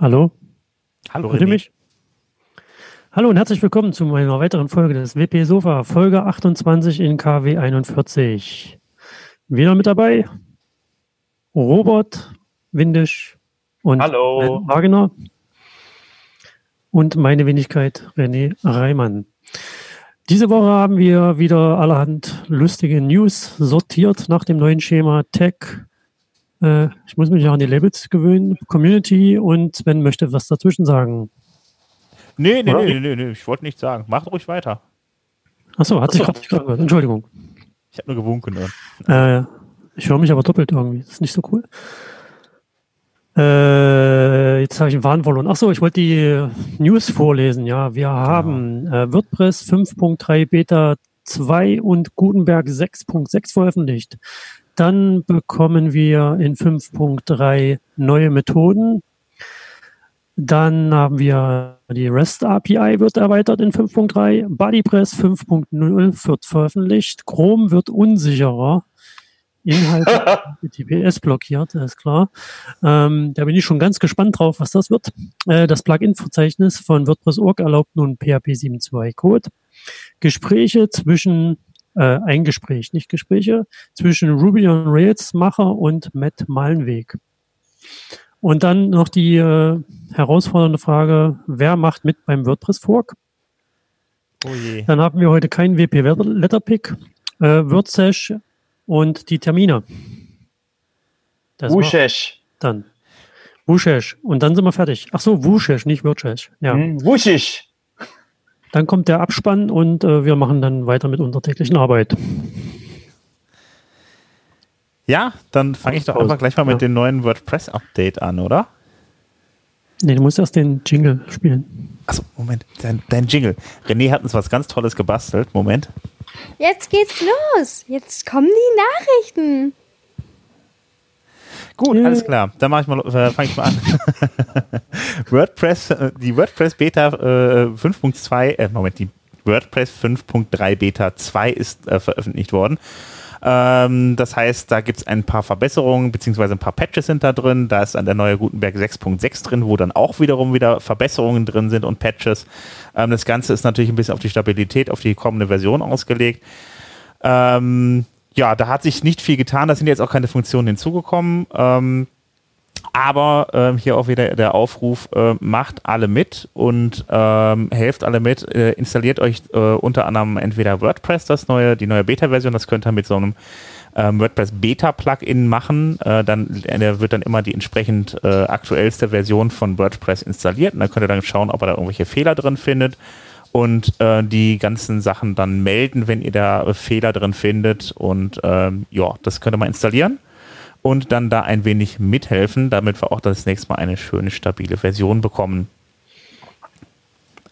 Hallo? Hallo, Hört ihr mich? Hallo und herzlich willkommen zu einer weiteren Folge des WP Sofa, Folge 28 in KW 41. Wieder mit dabei Robert Windisch und Hallo. Wagner und meine Wenigkeit René Reimann. Diese Woche haben wir wieder allerhand lustige News sortiert nach dem neuen Schema Tech, äh, ich muss mich auch an die Labels gewöhnen. Community und Sven möchte was dazwischen sagen. Nee, nee, nee, nee, nee, ich wollte nichts sagen. Macht ruhig weiter. Achso, hat sich gerade gehört. Entschuldigung. Ich habe nur gewunken. Ne? Äh, ich höre mich aber doppelt irgendwie. Das ist nicht so cool. Äh, jetzt habe ich einen Wahn verloren. Achso, ich wollte die News vorlesen. Ja, wir haben äh, WordPress 5.3 Beta 2 und Gutenberg 6.6 veröffentlicht. Dann bekommen wir in 5.3 neue Methoden. Dann haben wir die REST API wird erweitert in 5.3. BuddyPress 5.0 wird veröffentlicht. Chrome wird unsicherer. Inhalte TPS blockiert, ist klar. Ähm, da bin ich schon ganz gespannt drauf, was das wird. Äh, das Plugin-Verzeichnis von WordPress.org erlaubt nun PHP 7.2 Code. Gespräche zwischen äh, ein Gespräch, nicht Gespräche, zwischen Ruby on Rails Macher und Matt Malenweg. Und dann noch die äh, herausfordernde Frage, wer macht mit beim WordPress Fork? Oh je. Dann haben wir heute keinen WP Letterpick, äh, WordSesh und die Termine. Das Wushesh. Dann. Wushesh. Und dann sind wir fertig. Ach so, Wushesh, nicht WordSesh. Ja. Hm, Wushish. Dann kommt der Abspann und äh, wir machen dann weiter mit unserer täglichen Arbeit. Ja, dann fange ich doch einfach gleich mal mit dem neuen WordPress-Update an, oder? Nee, du musst erst den Jingle spielen. Achso, Moment, dein, dein Jingle. René hat uns was ganz Tolles gebastelt. Moment. Jetzt geht's los. Jetzt kommen die Nachrichten. Gut, alles klar. Dann mache ich mal, äh, fange ich mal an. WordPress, äh, die WordPress Beta äh, 5.2, äh, Moment, die WordPress 5.3 Beta 2 ist äh, veröffentlicht worden. Ähm, das heißt, da gibt es ein paar Verbesserungen, beziehungsweise ein paar Patches sind da drin. Da ist dann der neue Gutenberg 6.6 drin, wo dann auch wiederum wieder Verbesserungen drin sind und Patches. Ähm, das Ganze ist natürlich ein bisschen auf die Stabilität, auf die kommende Version ausgelegt. Ähm, ja, da hat sich nicht viel getan. Da sind jetzt auch keine Funktionen hinzugekommen. Ähm, aber ähm, hier auch wieder der Aufruf, äh, macht alle mit und ähm, helft alle mit. Äh, installiert euch äh, unter anderem entweder WordPress, das neue, die neue Beta-Version, das könnt ihr mit so einem ähm, WordPress Beta-Plugin machen. Äh, dann der wird dann immer die entsprechend äh, aktuellste Version von WordPress installiert und dann könnt ihr dann schauen, ob ihr da irgendwelche Fehler drin findet und äh, die ganzen Sachen dann melden, wenn ihr da Fehler drin findet. Und ähm, ja, das könnt ihr mal installieren und dann da ein wenig mithelfen, damit wir auch das nächste Mal eine schöne, stabile Version bekommen.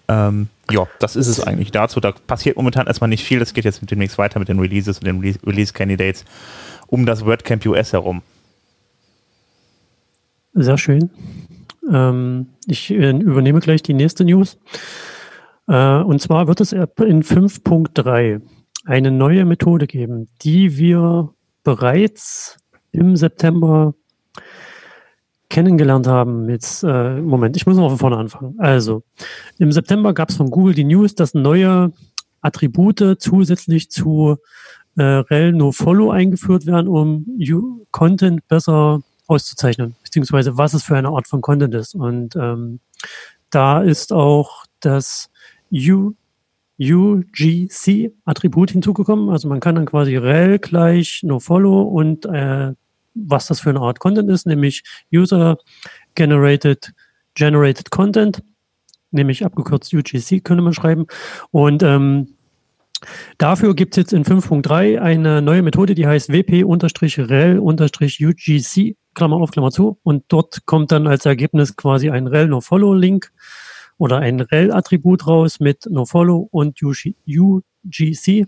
Ähm, ja, das ist es eigentlich dazu. Da passiert momentan erstmal nicht viel. Das geht jetzt demnächst weiter mit den Releases und den Release-Candidates um das WordCamp US herum. Sehr schön. Ähm, ich äh, übernehme gleich die nächste News. Äh, und zwar wird es in 5.3 eine neue Methode geben, die wir bereits im September kennengelernt haben. Jetzt, äh, Moment, ich muss noch von vorne anfangen. Also, im September gab es von Google die News, dass neue Attribute zusätzlich zu äh, rel nofollow eingeführt werden, um Content besser auszuzeichnen, beziehungsweise was es für eine Art von Content ist. Und ähm, da ist auch das U, UGC-Attribut hinzugekommen. Also man kann dann quasi rel gleich nofollow und äh, was das für eine Art Content ist, nämlich User Generated Generated Content, nämlich abgekürzt UGC könnte man schreiben. Und ähm, Dafür gibt es jetzt in 5.3 eine neue Methode, die heißt wp-rel-ugc, Klammer auf, Klammer zu. Und dort kommt dann als Ergebnis quasi ein rel-nofollow-Link oder ein rel-Attribut raus mit nofollow und UGC.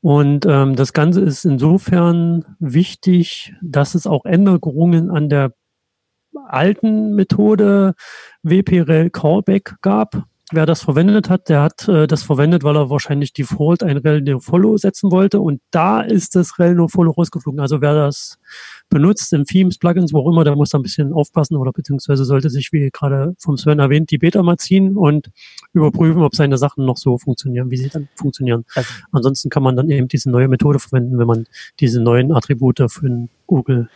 Und ähm, das Ganze ist insofern wichtig, dass es auch Änderungen an der alten Methode WPREL Callback gab. Wer das verwendet hat, der hat äh, das verwendet, weil er wahrscheinlich Default ein rel no follow setzen wollte und da ist das rel no follow rausgeflogen. Also wer das benutzt in Themes, Plugins, wo auch immer, der muss da ein bisschen aufpassen oder beziehungsweise sollte sich, wie gerade vom Sven erwähnt, die Beta mal ziehen und überprüfen, ob seine Sachen noch so funktionieren, wie sie dann funktionieren. Also, Ansonsten kann man dann eben diese neue Methode verwenden, wenn man diese neuen Attribute für Google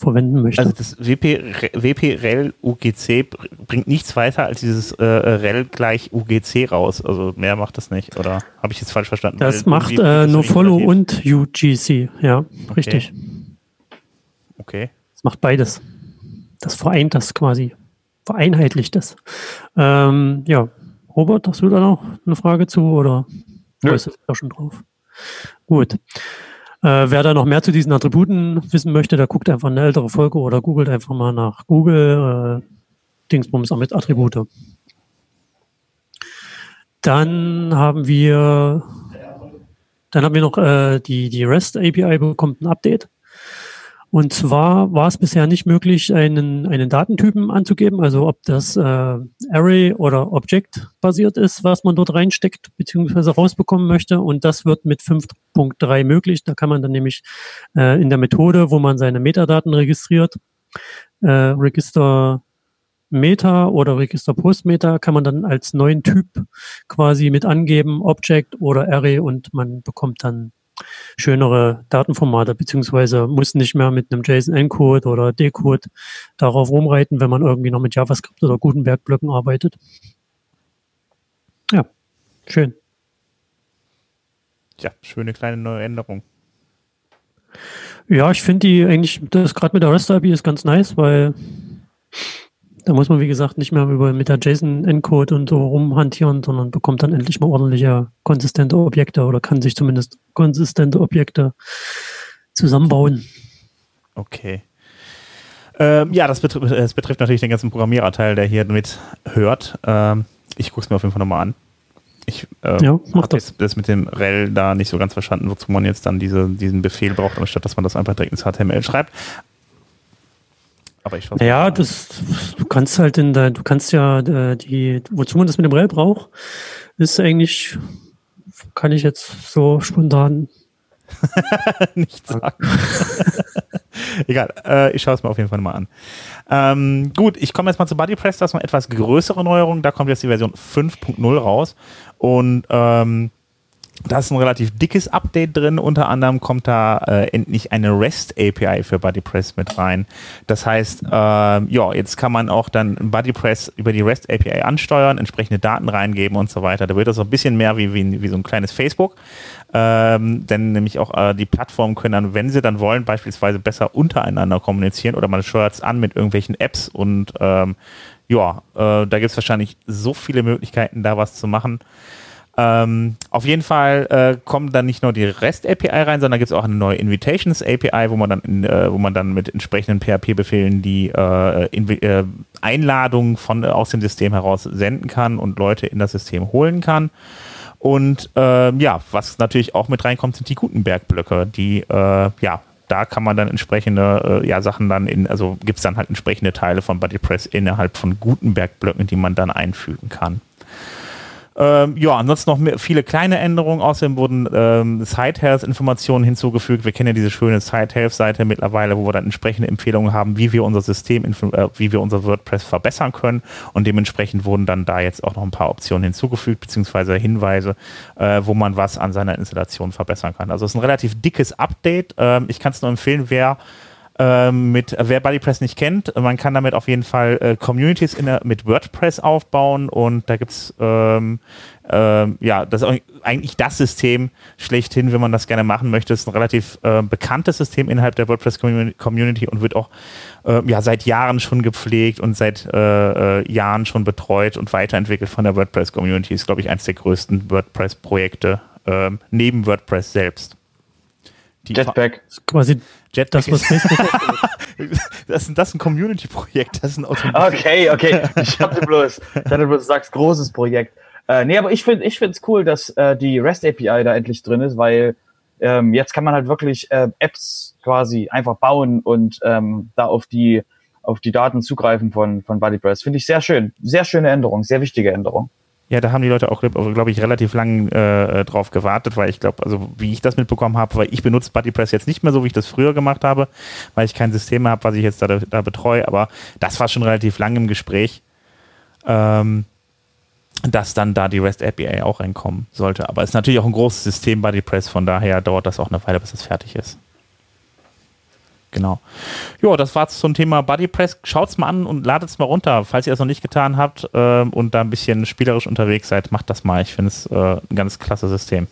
verwenden möchte. Also das WP, WP rel UGC bringt nichts weiter als dieses äh, rel gleich UGC raus. Also mehr macht das nicht, oder habe ich jetzt falsch verstanden? Das Weil macht äh, nur Follow und UGC, ja, okay. richtig. Okay. Das macht beides. Das vereint das quasi, vereinheitlicht das. Ähm, ja, Robert, hast du da noch eine Frage zu oder ja. ist da schon drauf? Gut. Äh, wer da noch mehr zu diesen Attributen wissen möchte, der guckt einfach eine ältere Folge oder googelt einfach mal nach Google äh, Dingsbums mit Attribute. Dann haben wir, dann haben wir noch äh, die, die REST API bekommt ein Update. Und zwar war es bisher nicht möglich, einen, einen Datentypen anzugeben, also ob das äh, Array oder Object basiert ist, was man dort reinsteckt bzw. rausbekommen möchte. Und das wird mit 5.3 möglich. Da kann man dann nämlich äh, in der Methode, wo man seine Metadaten registriert, äh, Register Meta oder Register Post Meta kann man dann als neuen Typ quasi mit angeben, Object oder Array und man bekommt dann schönere Datenformate, beziehungsweise muss nicht mehr mit einem JSON-Encode oder Decode darauf rumreiten, wenn man irgendwie noch mit JavaScript oder Gutenberg-Blöcken arbeitet. Ja, schön. Ja, schöne kleine neue Änderung. Ja, ich finde die eigentlich, das gerade mit der REST-API ist ganz nice, weil da muss man, wie gesagt, nicht mehr über mit der JSON-Encode und so rumhantieren, sondern bekommt dann endlich mal ordentliche, konsistente Objekte oder kann sich zumindest konsistente Objekte zusammenbauen. Okay. Ähm, ja, das betrifft, das betrifft natürlich den ganzen Programmiererteil, der hier mit hört. Ähm, ich gucke es mir auf jeden Fall nochmal an. Ich äh, ja, habe das. das mit dem rel da nicht so ganz verstanden, wozu man jetzt dann diese, diesen Befehl braucht, anstatt dass man das einfach direkt ins HTML schreibt. Aber ich Ja, das, du kannst halt in der, du kannst ja äh, die, wozu man das mit dem Rel braucht, ist eigentlich, kann ich jetzt so spontan nicht sagen. Egal, äh, ich schaue es mir auf jeden Fall mal an. Ähm, gut, ich komme jetzt mal zu BuddyPress, das ist eine etwas größere Neuerung. Da kommt jetzt die Version 5.0 raus. Und ähm, da ist ein relativ dickes Update drin. Unter anderem kommt da äh, endlich eine REST API für BuddyPress mit rein. Das heißt, äh, ja, jetzt kann man auch dann BuddyPress über die REST API ansteuern, entsprechende Daten reingeben und so weiter. Da wird das so ein bisschen mehr wie, wie, wie so ein kleines Facebook. Ähm, denn nämlich auch äh, die Plattformen können dann, wenn sie dann wollen, beispielsweise besser untereinander kommunizieren oder man steuert es an mit irgendwelchen Apps und ähm, ja, äh, da gibt es wahrscheinlich so viele Möglichkeiten, da was zu machen. Ähm, auf jeden Fall äh, kommen dann nicht nur die REST-API rein, sondern gibt es auch eine neue Invitations-API, wo man dann äh, wo man dann mit entsprechenden PHP-Befehlen die äh, äh, Einladungen von, äh, aus dem System heraus senden kann und Leute in das System holen kann. Und ähm, ja, was natürlich auch mit reinkommt, sind die Gutenberg-Blöcke, die äh, ja da kann man dann entsprechende äh, ja, Sachen dann in, also gibt es dann halt entsprechende Teile von BuddyPress innerhalb von Gutenberg-Blöcken, die man dann einfügen kann. Ähm, ja, ansonsten noch mehr, viele kleine Änderungen. Außerdem wurden ähm, Side-Health-Informationen hinzugefügt. Wir kennen ja diese schöne Side-Health-Seite mittlerweile, wo wir dann entsprechende Empfehlungen haben, wie wir unser System, äh, wie wir unser WordPress verbessern können. Und dementsprechend wurden dann da jetzt auch noch ein paar Optionen hinzugefügt, beziehungsweise Hinweise, äh, wo man was an seiner Installation verbessern kann. Also es ist ein relativ dickes Update. Ähm, ich kann es nur empfehlen, wer mit, wer BuddyPress nicht kennt, man kann damit auf jeden Fall äh, Communities der, mit WordPress aufbauen und da gibt's ähm, ähm, ja, das ist eigentlich das System schlechthin, wenn man das gerne machen möchte. Es ist ein relativ äh, bekanntes System innerhalb der WordPress-Community und wird auch äh, ja, seit Jahren schon gepflegt und seit äh, äh Jahren schon betreut und weiterentwickelt von der WordPress-Community. Ist, glaube ich, eines der größten WordPress-Projekte ähm, neben WordPress selbst. Die Jetpack. Quasi Jetpack das, was Facebook das, ist, das ist ein Community-Projekt, das ist ein Automobil. Okay, okay. Ich hatte bloß, ich hatte bloß sagst, großes Projekt. Äh, nee, aber ich finde ich finde es cool, dass äh, die REST API da endlich drin ist, weil ähm, jetzt kann man halt wirklich äh, Apps quasi einfach bauen und ähm, da auf die auf die Daten zugreifen von von BuddyPress. Finde ich sehr schön, sehr schöne Änderung, sehr wichtige Änderung. Ja, da haben die Leute auch, glaube ich, relativ lang äh, drauf gewartet, weil ich glaube, also wie ich das mitbekommen habe, weil ich benutze BuddyPress jetzt nicht mehr so, wie ich das früher gemacht habe, weil ich kein System habe, was ich jetzt da, da betreue, aber das war schon relativ lang im Gespräch, ähm, dass dann da die REST API auch reinkommen sollte. Aber es ist natürlich auch ein großes System BuddyPress, von daher dauert das auch eine Weile, bis es fertig ist. Genau. Ja, das war's zum Thema BuddyPress. Schaut's mal an und ladet es mal runter, falls ihr es noch nicht getan habt äh, und da ein bisschen spielerisch unterwegs seid. Macht das mal. Ich finde es äh, ein ganz klasse System.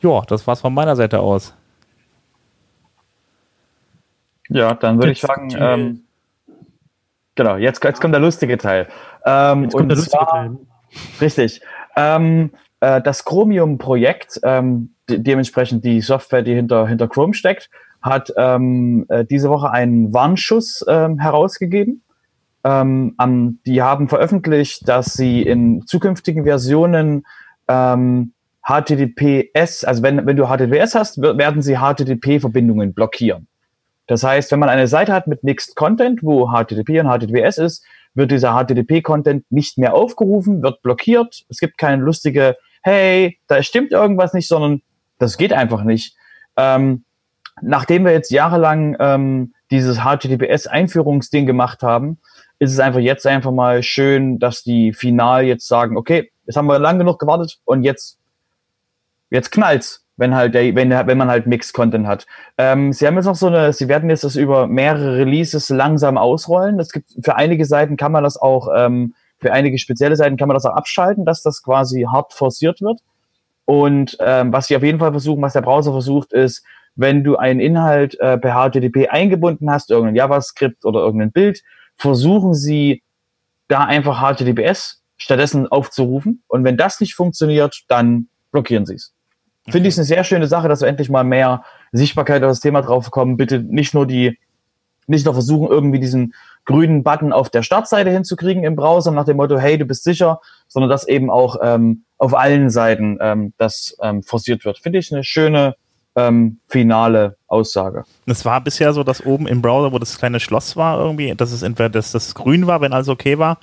Ja, das war's von meiner Seite aus. Ja, dann würde ich sagen, ähm, genau, jetzt, jetzt kommt der lustige Teil. Ähm, jetzt kommt der lustige Teil. Richtig. Ähm, äh, das Chromium-Projekt, ähm, de dementsprechend die Software, die hinter, hinter Chrome steckt, hat ähm, äh, diese Woche einen Warnschuss ähm, herausgegeben. Ähm, um, die haben veröffentlicht, dass sie in zukünftigen Versionen ähm, HTTPS, also wenn, wenn du HTTPS hast, werden sie HTTP-Verbindungen blockieren. Das heißt, wenn man eine Seite hat mit Mixed Content, wo HTTP und HTTPS ist, wird dieser HTTP-Content nicht mehr aufgerufen, wird blockiert. Es gibt keine lustige, hey, da stimmt irgendwas nicht, sondern das geht einfach nicht. Ähm, nachdem wir jetzt jahrelang ähm, dieses HTTPS-Einführungsding gemacht haben, ist es einfach jetzt einfach mal schön, dass die final jetzt sagen, okay, jetzt haben wir lang genug gewartet und jetzt, jetzt knallt's, wenn halt der, wenn, wenn man halt Mixed Content hat. Ähm, sie haben jetzt noch so eine, sie werden jetzt das über mehrere Releases langsam ausrollen. Es gibt für einige Seiten kann man das auch, ähm, für einige spezielle Seiten kann man das auch abschalten, dass das quasi hart forciert wird. Und ähm, was sie auf jeden Fall versuchen, was der Browser versucht, ist, wenn du einen Inhalt äh, per HTTP eingebunden hast, irgendein JavaScript oder irgendein Bild, versuchen sie da einfach HTTPS stattdessen aufzurufen. Und wenn das nicht funktioniert, dann blockieren sie es. Okay. Finde ich eine sehr schöne Sache, dass wir endlich mal mehr Sichtbarkeit auf das Thema drauf kommen. Bitte nicht nur die, nicht nur versuchen, irgendwie diesen grünen Button auf der Startseite hinzukriegen im Browser nach dem Motto, hey, du bist sicher, sondern dass eben auch ähm, auf allen Seiten ähm, das ähm, forciert wird. Finde ich eine schöne ähm, finale Aussage. Es war bisher so, dass oben im Browser, wo das kleine Schloss war, irgendwie, dass es entweder dass das grün war, wenn alles okay war.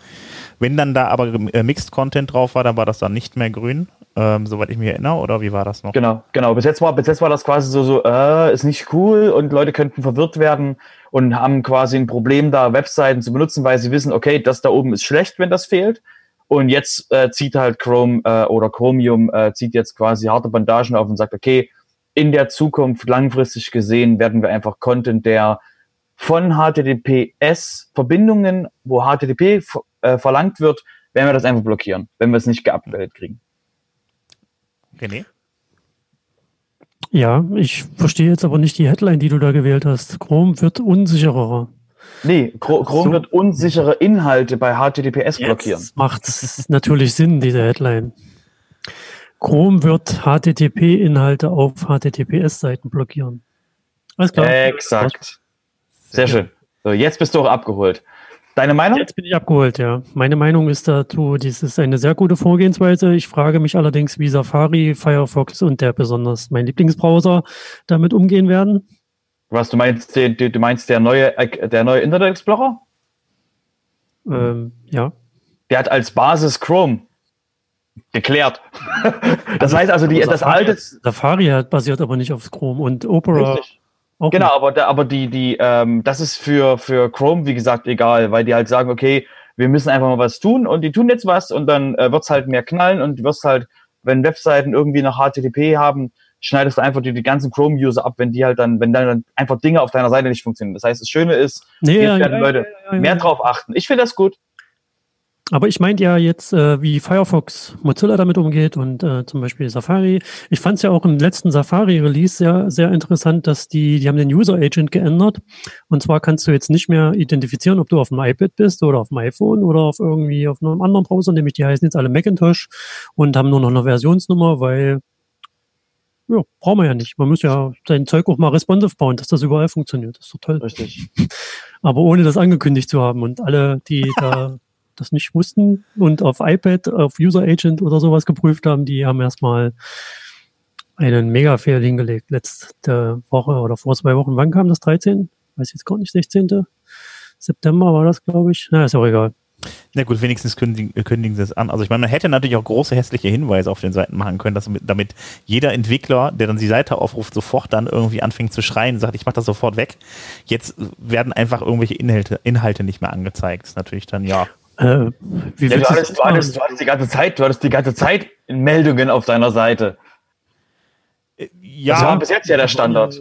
Wenn dann da aber äh, Mixed Content drauf war, dann war das dann nicht mehr grün, ähm, soweit ich mich erinnere, oder wie war das noch? Genau, genau. Bis jetzt war, bis jetzt war das quasi so, so, äh, ist nicht cool und Leute könnten verwirrt werden und haben quasi ein Problem, da Webseiten zu benutzen, weil sie wissen, okay, das da oben ist schlecht, wenn das fehlt. Und jetzt äh, zieht halt Chrome äh, oder Chromium äh, zieht jetzt quasi harte Bandagen auf und sagt, okay, in der Zukunft langfristig gesehen werden wir einfach Content, der von HTTPS-Verbindungen, wo HTTP äh, verlangt wird, werden wir das einfach blockieren, wenn wir es nicht geupdatet kriegen. René? Ja, ich verstehe jetzt aber nicht die Headline, die du da gewählt hast. Chrome wird unsicherer. Nee, Chrome so. wird unsichere Inhalte bei HTTPS blockieren. Jetzt macht natürlich Sinn, diese Headline. Chrome wird HTTP-Inhalte auf HTTPS-Seiten blockieren. Alles klar. Exakt. Sehr schön. So, jetzt bist du auch abgeholt. Deine Meinung? Jetzt bin ich abgeholt, ja. Meine Meinung ist dazu, dies ist eine sehr gute Vorgehensweise. Ich frage mich allerdings, wie Safari, Firefox und der besonders mein Lieblingsbrowser damit umgehen werden. Was, du meinst, du, du meinst der neue, der neue Internet Explorer? Ähm, ja. Der hat als Basis Chrome geklärt. das heißt also, die, das alte. Safari hat basiert aber nicht auf Chrome und Opera. Richtig. Genau, aber, da, aber die, die, ähm, das ist für, für Chrome, wie gesagt, egal, weil die halt sagen, okay, wir müssen einfach mal was tun und die tun jetzt was und dann äh, es halt mehr knallen und du wirst halt, wenn Webseiten irgendwie noch HTTP haben, schneidest du einfach die, die ganzen Chrome-User ab, wenn die halt dann, wenn dann einfach Dinge auf deiner Seite nicht funktionieren. Das heißt, das Schöne ist, nee, jetzt ja, werden ja, Leute ja, mehr drauf achten. Ich finde das gut. Aber ich meinte ja jetzt, äh, wie Firefox Mozilla damit umgeht und äh, zum Beispiel Safari. Ich fand es ja auch im letzten Safari-Release sehr, sehr interessant, dass die, die haben den User Agent geändert. Und zwar kannst du jetzt nicht mehr identifizieren, ob du auf dem iPad bist oder auf dem iPhone oder auf irgendwie auf einem anderen Browser, nämlich die heißen jetzt alle Macintosh und haben nur noch eine Versionsnummer, weil ja, brauchen wir ja nicht. Man muss ja sein Zeug auch mal responsive bauen, dass das überall funktioniert. Das ist doch toll. Richtig. Aber ohne das angekündigt zu haben und alle, die da das nicht wussten und auf iPad, auf User Agent oder sowas geprüft haben, die haben erstmal einen Mega-Fehler hingelegt. Letzte Woche oder vor zwei Wochen. Wann kam das? 13? Weiß jetzt gar nicht, 16. September war das, glaube ich. Na, ist auch egal. Na gut, wenigstens kündigen, kündigen sie es an. Also ich meine, man hätte natürlich auch große hässliche Hinweise auf den Seiten machen können, dass, damit jeder Entwickler, der dann die Seite aufruft, sofort dann irgendwie anfängt zu schreien und sagt, ich mache das sofort weg. Jetzt werden einfach irgendwelche Inhalte, Inhalte nicht mehr angezeigt. Das ist natürlich dann, ja. Äh, wie ja, du, hattest, du, hattest, du hattest die ganze Zeit, du hattest die ganze Zeit Meldungen auf deiner Seite. Äh, ja. Das war bis jetzt ja der Standard.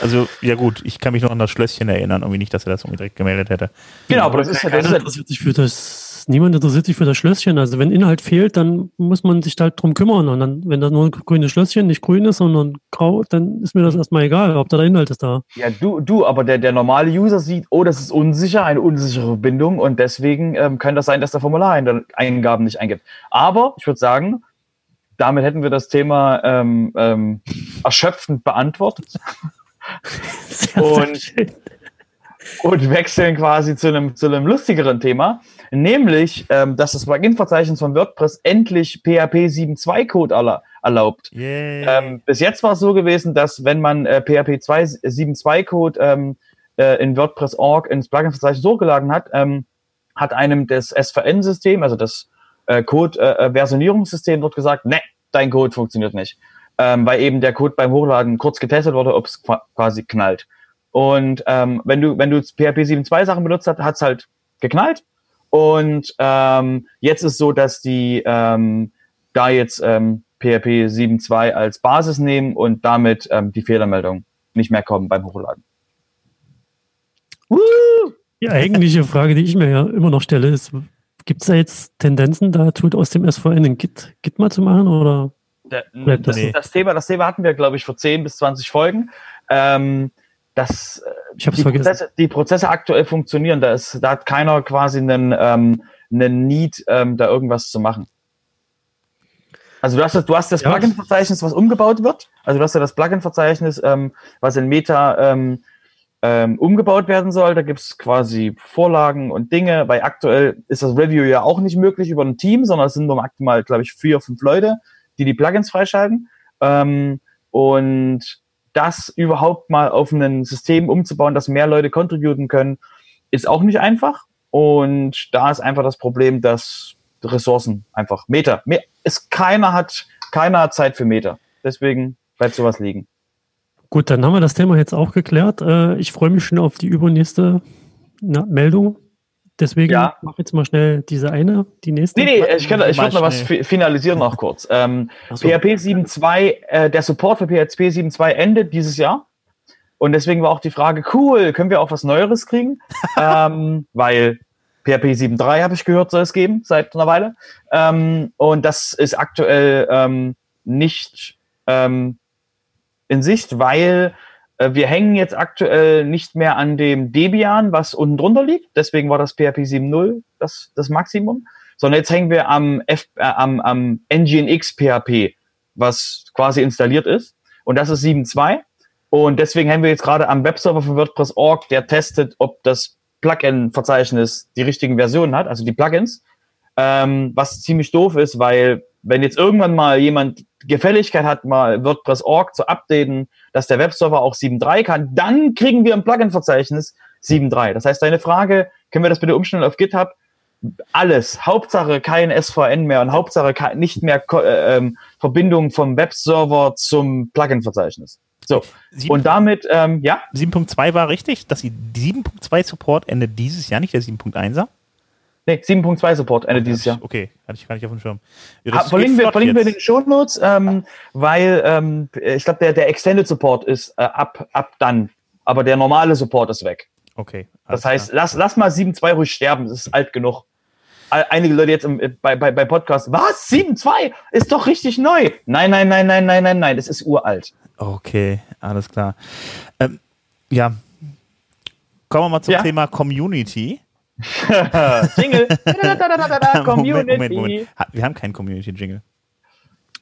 Also, ja gut, ich kann mich noch an das Schlösschen erinnern, irgendwie nicht, dass er das irgendwie direkt gemeldet hätte. Genau, aber das ist ja, das ist interessiert sich für das, niemand interessiert sich für das Schlösschen. Also wenn Inhalt fehlt, dann muss man sich halt drum kümmern. Und dann, wenn da nur ein grünes Schlösschen nicht grün ist, sondern grau, dann ist mir das erstmal egal, ob da der Inhalt ist da. Ja, du, du, aber der, der normale User sieht, oh, das ist unsicher, eine unsichere Verbindung und deswegen ähm, kann das sein, dass der Formulareingaben nicht eingibt. Aber ich würde sagen, damit hätten wir das Thema ähm, ähm, erschöpfend beantwortet und, und wechseln quasi zu einem, zu einem lustigeren Thema, nämlich, ähm, dass das Plugin-Verzeichnis von WordPress endlich PHP 7.2 Code erla erlaubt. Ähm, bis jetzt war es so gewesen, dass wenn man äh, PHP 7.2 Code ähm, äh, in WordPress.org ins Plugin-Verzeichnis hochgeladen hat, ähm, hat einem das SVN-System, also das äh, Code-Versionierungssystem äh, dort gesagt, ne, dein Code funktioniert nicht ähm, weil eben der Code beim Hochladen kurz getestet wurde, ob es quasi knallt. Und ähm, wenn du wenn du PHP 7.2 Sachen benutzt hast, hat es halt geknallt. Und ähm, jetzt ist so, dass die ähm, da jetzt ähm, PHP 7.2 als Basis nehmen und damit ähm, die Fehlermeldung nicht mehr kommen beim Hochladen. Die eigentliche Frage, die ich mir ja immer noch stelle, ist, gibt es da jetzt Tendenzen, da tut aus dem SVN ein Git, Git mal zu machen oder der, das, nee. das, Thema, das Thema hatten wir, glaube ich, vor 10 bis 20 Folgen. Ähm, das, äh, ich hab's die, vergessen. Prozesse, die Prozesse aktuell funktionieren. Da, ist, da hat keiner quasi einen, ähm, einen Need, ähm, da irgendwas zu machen. Also du hast das, du hast das ja. Plugin-Verzeichnis, was umgebaut wird. Also du hast ja das Plugin-Verzeichnis, ähm, was in Meta ähm, ähm, umgebaut werden soll. Da gibt's quasi Vorlagen und Dinge, weil aktuell ist das Review ja auch nicht möglich über ein Team, sondern es sind nur maximal, glaube ich, vier, fünf Leute die die Plugins freischalten. Ähm, und das überhaupt mal auf ein System umzubauen, dass mehr Leute contributen können, ist auch nicht einfach. Und da ist einfach das Problem, dass Ressourcen einfach Meter. Es, keiner hat, keiner hat Zeit für Meter. Deswegen bleibt sowas liegen. Gut, dann haben wir das Thema jetzt auch geklärt. Äh, ich freue mich schon auf die übernächste Meldung. Deswegen ja. mach jetzt mal schnell diese eine, die nächste. Nee, nee, ich, kann, ich würde noch was finalisieren noch kurz. Ähm, so. PHP 7.2, äh, der Support für PHP 7.2 endet dieses Jahr. Und deswegen war auch die Frage, cool, können wir auch was Neueres kriegen? ähm, weil PHP 7.3 habe ich gehört, soll es geben seit einer Weile. Ähm, und das ist aktuell ähm, nicht ähm, in Sicht, weil wir hängen jetzt aktuell nicht mehr an dem Debian, was unten drunter liegt. Deswegen war das PHP 7.0 das, das Maximum. Sondern jetzt hängen wir am, F, äh, am, am Nginx PHP, was quasi installiert ist. Und das ist 7.2. Und deswegen hängen wir jetzt gerade am Webserver von WordPress.org, der testet, ob das Plugin-Verzeichnis die richtigen Versionen hat, also die Plugins. Ähm, was ziemlich doof ist, weil wenn jetzt irgendwann mal jemand Gefälligkeit hat, mal WordPress.org zu updaten, dass der Webserver auch 7.3 kann, dann kriegen wir im Plugin-Verzeichnis 7.3. Das heißt, deine Frage, können wir das bitte umstellen auf GitHub? Alles. Hauptsache kein SVN mehr und Hauptsache nicht mehr äh, ähm, Verbindung vom Webserver zum Plugin-Verzeichnis. So. 7. Und damit, ähm, ja? 7.2 war richtig, dass die 7.2 Support endet dieses Jahr, nicht der 7.1er? Nee, 7.2 Support Ende dieses Jahr. Okay, hatte ich gar nicht auf dem Schirm. Ja, ah, verlinken wir, verlinken wir in den Show Notes, ähm, weil ähm, ich glaube, der, der Extended Support ist äh, ab, ab dann, aber der normale Support ist weg. Okay. Das heißt, lass, lass mal 7.2 ruhig sterben, das ist alt genug. Einige Leute jetzt im, bei, bei, bei Podcast, was? 7.2 ist doch richtig neu. Nein, nein, nein, nein, nein, nein, nein, das ist uralt. Okay, alles klar. Ähm, ja, kommen wir mal zum ja. Thema Community. Jingle. Community. Moment, Moment, Moment. Wir haben keinen Community-Jingle.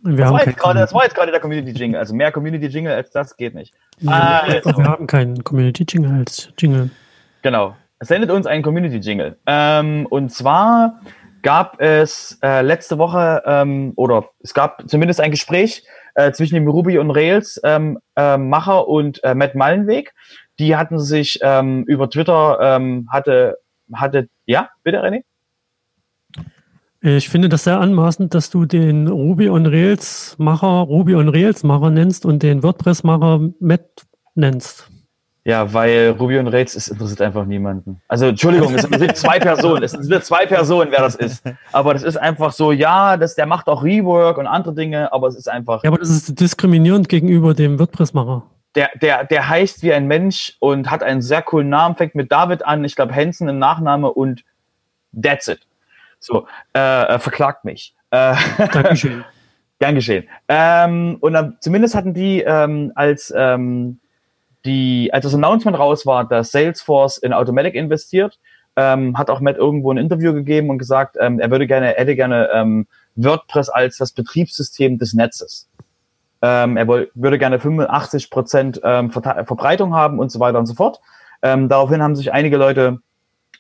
Das war, grade, das, war jetzt gerade der Community-Jingle. Also mehr Community-Jingle als das geht nicht. Ja, also. Wir haben keinen Community-Jingle als Jingle. Genau. Sendet uns einen Community-Jingle. Ähm, und zwar gab es äh, letzte Woche, ähm, oder es gab zumindest ein Gespräch äh, zwischen dem Ruby und Rails ähm, äh, Macher und äh, Matt Mallenweg. Die hatten sich ähm, über Twitter, ähm, hatte hatte, ja, bitte René? Ich finde das sehr anmaßend, dass du den Ruby on Rails Macher Ruby on Rails Macher nennst und den WordPress Macher Matt nennst. Ja, weil Ruby on Rails ist, interessiert einfach niemanden. Also Entschuldigung, es sind zwei Personen, es sind zwei Personen, wer das ist. Aber das ist einfach so, ja, das, der macht auch Rework und andere Dinge, aber es ist einfach. Ja, aber das ist diskriminierend gegenüber dem WordPress-Macher. Der, der, der heißt wie ein Mensch und hat einen sehr coolen Namen, fängt mit David an, ich glaube Hansen im Nachname und that's it. So, äh, äh verklagt mich. Äh, Dankeschön. Gern geschehen. Ähm, und dann, zumindest hatten die ähm, als ähm, die, als das Announcement raus war, dass Salesforce in Automatic investiert, ähm, hat auch Matt irgendwo ein Interview gegeben und gesagt, ähm, er würde gerne, er hätte gerne ähm, WordPress als das Betriebssystem des Netzes. Ähm, er würde gerne 85 Prozent ähm, Verbreitung haben und so weiter und so fort. Ähm, daraufhin haben sich einige Leute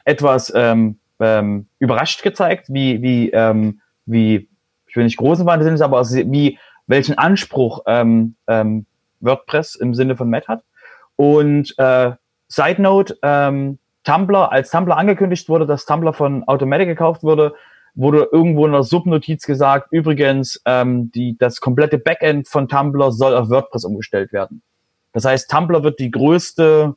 etwas ähm, ähm, überrascht gezeigt, wie, wie, ähm, wie, ich will nicht großen Wahnsinn, aber wie, welchen Anspruch WordPress im Sinne von Matt hat. Und äh, Side Note, Tumblr, als Tumblr angekündigt wurde, dass Tumblr von Automatic gekauft wurde, wurde irgendwo in der Subnotiz gesagt, übrigens, ähm, die, das komplette Backend von Tumblr soll auf WordPress umgestellt werden. Das heißt, Tumblr wird die größte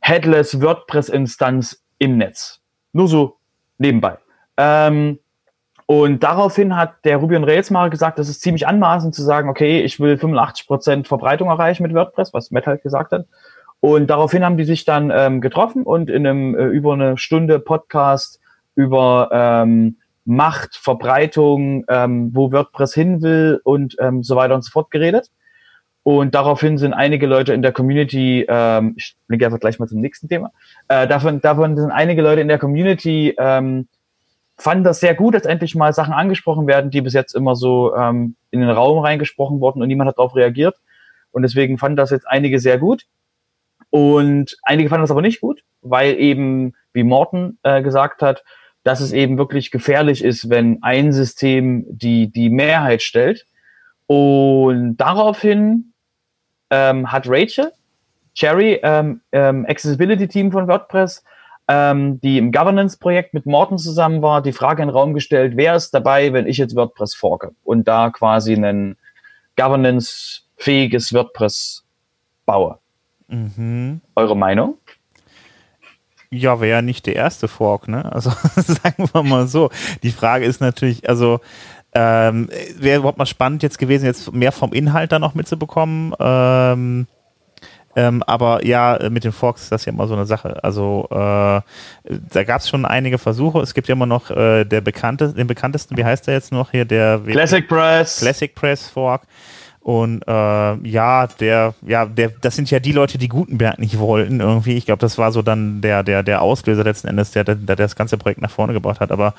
Headless WordPress-Instanz im Netz. Nur so nebenbei. Ähm, und daraufhin hat der Ruby on Rails mal gesagt, das ist ziemlich anmaßend zu sagen, okay, ich will 85% Verbreitung erreichen mit WordPress, was Matt halt gesagt hat. Und daraufhin haben die sich dann ähm, getroffen und in einem äh, über eine Stunde Podcast über ähm, Macht, Verbreitung, ähm, wo WordPress hin will und ähm, so weiter und so fort geredet. Und daraufhin sind einige Leute in der Community, ähm, ich blicke einfach gleich mal zum nächsten Thema, äh, davon, davon sind einige Leute in der Community ähm, fand das sehr gut, dass endlich mal Sachen angesprochen werden, die bis jetzt immer so ähm, in den Raum reingesprochen wurden und niemand hat darauf reagiert. Und deswegen fanden das jetzt einige sehr gut. Und einige fanden das aber nicht gut, weil eben, wie Morten äh, gesagt hat, dass es eben wirklich gefährlich ist, wenn ein System die, die Mehrheit stellt. Und daraufhin ähm, hat Rachel, Cherry, ähm, ähm, Accessibility Team von WordPress, ähm, die im Governance-Projekt mit Morten zusammen war, die Frage in den Raum gestellt, wer ist dabei, wenn ich jetzt WordPress forke und da quasi ein governance-fähiges WordPress baue. Mhm. Eure Meinung? Ja, wäre ja nicht der erste Fork, ne? Also sagen wir mal so. Die Frage ist natürlich, also ähm, wäre überhaupt mal spannend jetzt gewesen, jetzt mehr vom Inhalt da noch mitzubekommen. Ähm, ähm, aber ja, mit den Forks ist das ja immer so eine Sache. Also äh, da gab es schon einige Versuche. Es gibt ja immer noch äh, der bekannte, den bekanntesten, wie heißt der jetzt noch hier? Der Classic Press. Classic Press Fork. Und äh, ja, der, ja, der, das sind ja die Leute, die Gutenberg nicht wollten irgendwie. Ich glaube, das war so dann der, der, der Auslöser letzten Endes, der, der, der das ganze Projekt nach vorne gebracht hat. Aber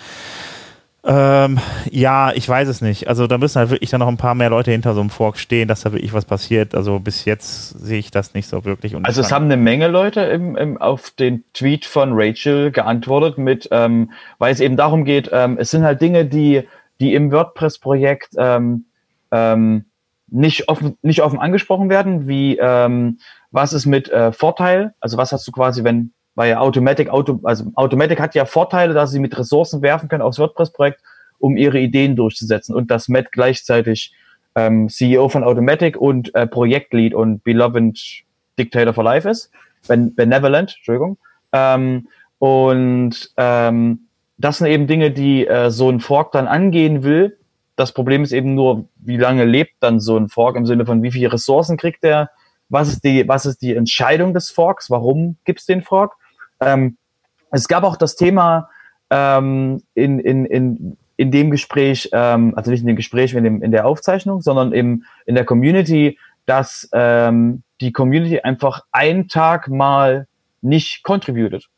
ähm, ja, ich weiß es nicht. Also da müssen halt wirklich dann noch ein paar mehr Leute hinter so einem Fork stehen, dass da wirklich was passiert. Also bis jetzt sehe ich das nicht so wirklich. Also es haben eine Menge Leute im, im, auf den Tweet von Rachel geantwortet mit, ähm, weil es eben darum geht, ähm, es sind halt Dinge, die, die im WordPress-Projekt ähm, ähm, nicht offen, nicht offen angesprochen werden, wie ähm, was ist mit äh, Vorteil, also was hast du quasi, wenn weil Automatic, Auto, also Automatic hat ja Vorteile, dass sie mit Ressourcen werfen können aufs WordPress-Projekt, um ihre Ideen durchzusetzen. Und dass Matt gleichzeitig ähm, CEO von Automatic und äh, Projektlead und Beloved Dictator for Life ist. Ben Benevolent, Entschuldigung. Ähm, und ähm, das sind eben Dinge, die äh, so ein Fork dann angehen will. Das Problem ist eben nur, wie lange lebt dann so ein Fork im Sinne von, wie viele Ressourcen kriegt der? Was ist die, was ist die Entscheidung des Forks? Warum gibt es den Fork? Ähm, es gab auch das Thema ähm, in, in, in, in dem Gespräch, ähm, also nicht in dem Gespräch, in, dem, in der Aufzeichnung, sondern im, in der Community, dass ähm, die Community einfach einen Tag mal nicht contributed.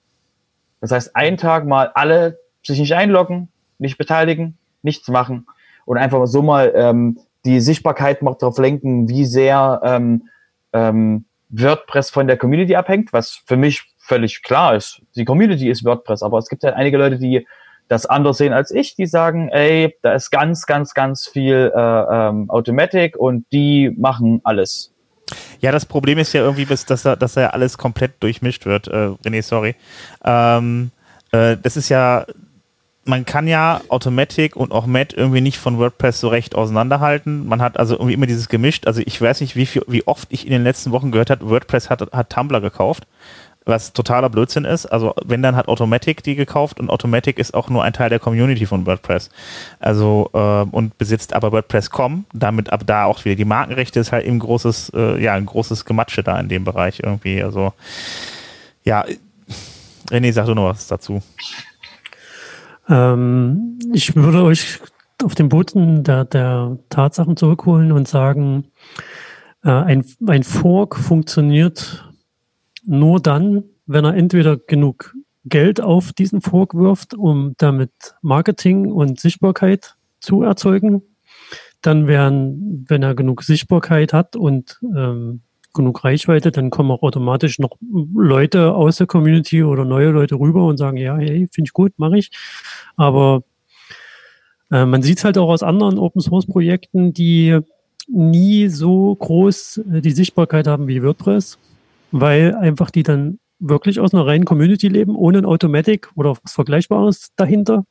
Das heißt, einen Tag mal alle sich nicht einloggen, nicht beteiligen, nichts machen und einfach so mal ähm, die Sichtbarkeit noch darauf lenken, wie sehr ähm, ähm, WordPress von der Community abhängt, was für mich völlig klar ist. Die Community ist WordPress, aber es gibt ja einige Leute, die das anders sehen als ich, die sagen, ey, da ist ganz, ganz, ganz viel äh, ähm, Automatic und die machen alles. Ja, das Problem ist ja irgendwie, dass, dass, da, dass da ja alles komplett durchmischt wird. Äh, René, sorry. Ähm, äh, das ist ja, man kann ja Automatic und auch Matt irgendwie nicht von WordPress so recht auseinanderhalten. Man hat also irgendwie immer dieses gemischt. Also ich weiß nicht, wie, viel, wie oft ich in den letzten Wochen gehört habe, WordPress hat, hat Tumblr gekauft was totaler Blödsinn ist. Also wenn, dann hat Automatic die gekauft und Automatic ist auch nur ein Teil der Community von WordPress. Also äh, und besitzt aber WordPress.com, damit ab da auch wieder die Markenrechte ist halt eben großes, äh, ja, ein großes Gematsche da in dem Bereich irgendwie. Also ja, René, sag du noch was dazu. Ähm, ich würde euch auf den Boden der, der Tatsachen zurückholen und sagen, äh, ein, ein Fork funktioniert nur dann, wenn er entweder genug Geld auf diesen Fork wirft, um damit Marketing und Sichtbarkeit zu erzeugen. Dann werden, wenn er genug Sichtbarkeit hat und ähm, genug Reichweite, dann kommen auch automatisch noch Leute aus der Community oder neue Leute rüber und sagen, ja, hey, finde ich gut, mache ich. Aber äh, man sieht es halt auch aus anderen Open Source Projekten, die nie so groß äh, die Sichtbarkeit haben wie WordPress weil einfach die dann wirklich aus einer reinen Community leben, ohne ein Automatic oder was Vergleichbares dahinter.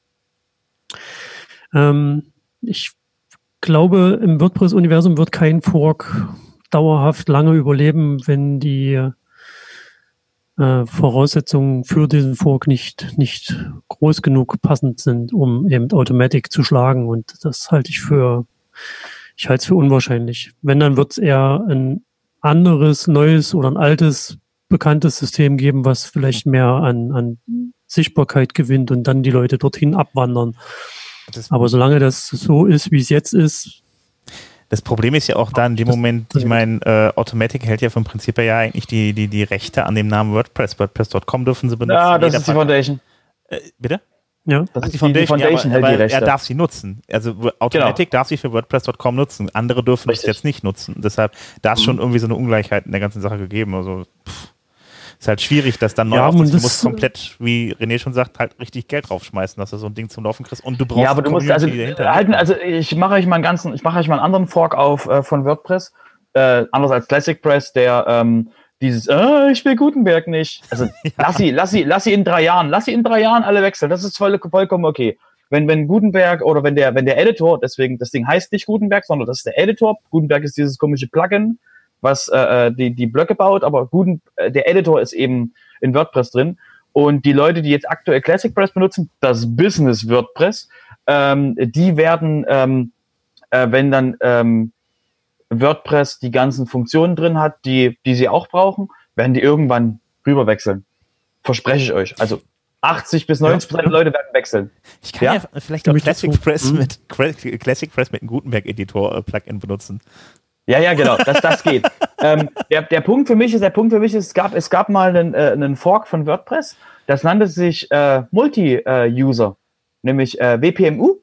Ähm, ich glaube, im WordPress-Universum wird kein Fork dauerhaft lange überleben, wenn die äh, Voraussetzungen für diesen Fork nicht, nicht groß genug passend sind, um eben Automatic zu schlagen. Und das halte ich für, ich halte es für unwahrscheinlich. Wenn, dann wird es eher ein anderes, neues oder ein altes, bekanntes System geben, was vielleicht mehr an, an Sichtbarkeit gewinnt und dann die Leute dorthin abwandern. Das Aber solange das so ist, wie es jetzt ist. Das Problem ist ja auch da in dem Moment, ich meine, äh, Automatic hält ja vom Prinzip her ja eigentlich die, die, die Rechte an dem Namen WordPress. WordPress.com dürfen sie benutzen. Ja, das ist die Foundation. Äh, bitte? Ja, das Ach, ist die Foundation, die Foundation ja, aber, aber er darf sie nutzen. Also Automatic genau. darf sie für WordPress.com nutzen. Andere dürfen es jetzt nicht nutzen. Deshalb, da ist mhm. schon irgendwie so eine Ungleichheit in der ganzen Sache gegeben. Also pff, ist halt schwierig, dass dann ja, neu du musst komplett, wie René schon sagt, halt richtig Geld draufschmeißen, dass du so ein Ding zum Laufen kriegst. Und du brauchst Ja, aber du musst also halten, also ich mache euch mal einen ganzen, ich mache euch mal einen anderen Fork auf äh, von WordPress. Äh, anders als Classic Press, der ähm, dieses, äh, ich will Gutenberg nicht. Also ja. lass sie, lass sie, lass sie in drei Jahren, lass sie in drei Jahren alle wechseln. Das ist voll, vollkommen okay. Wenn, wenn Gutenberg oder wenn der, wenn der Editor, deswegen, das Ding heißt nicht Gutenberg, sondern das ist der Editor. Gutenberg ist dieses komische Plugin, was äh, äh die, die Blöcke baut, aber Guten, äh, der Editor ist eben in WordPress drin. Und die Leute, die jetzt aktuell Classic Press benutzen, das Business WordPress, ähm, die werden, ähm, äh, wenn dann ähm, WordPress die ganzen Funktionen drin hat, die, die sie auch brauchen, werden die irgendwann rüberwechseln. Verspreche ich euch. Also 80 bis 90 Prozent ja. der Leute werden wechseln. Ich kann ja, ja vielleicht auch Classic Press, hm? mit, Classic Press mit einem Gutenberg-Editor-Plugin äh, benutzen. Ja, ja, genau, das, das geht. ähm, der, der Punkt für mich ist, der Punkt für mich ist, es gab, es gab mal einen, äh, einen Fork von WordPress, das nannte sich äh, Multi-User, nämlich äh, WPMU.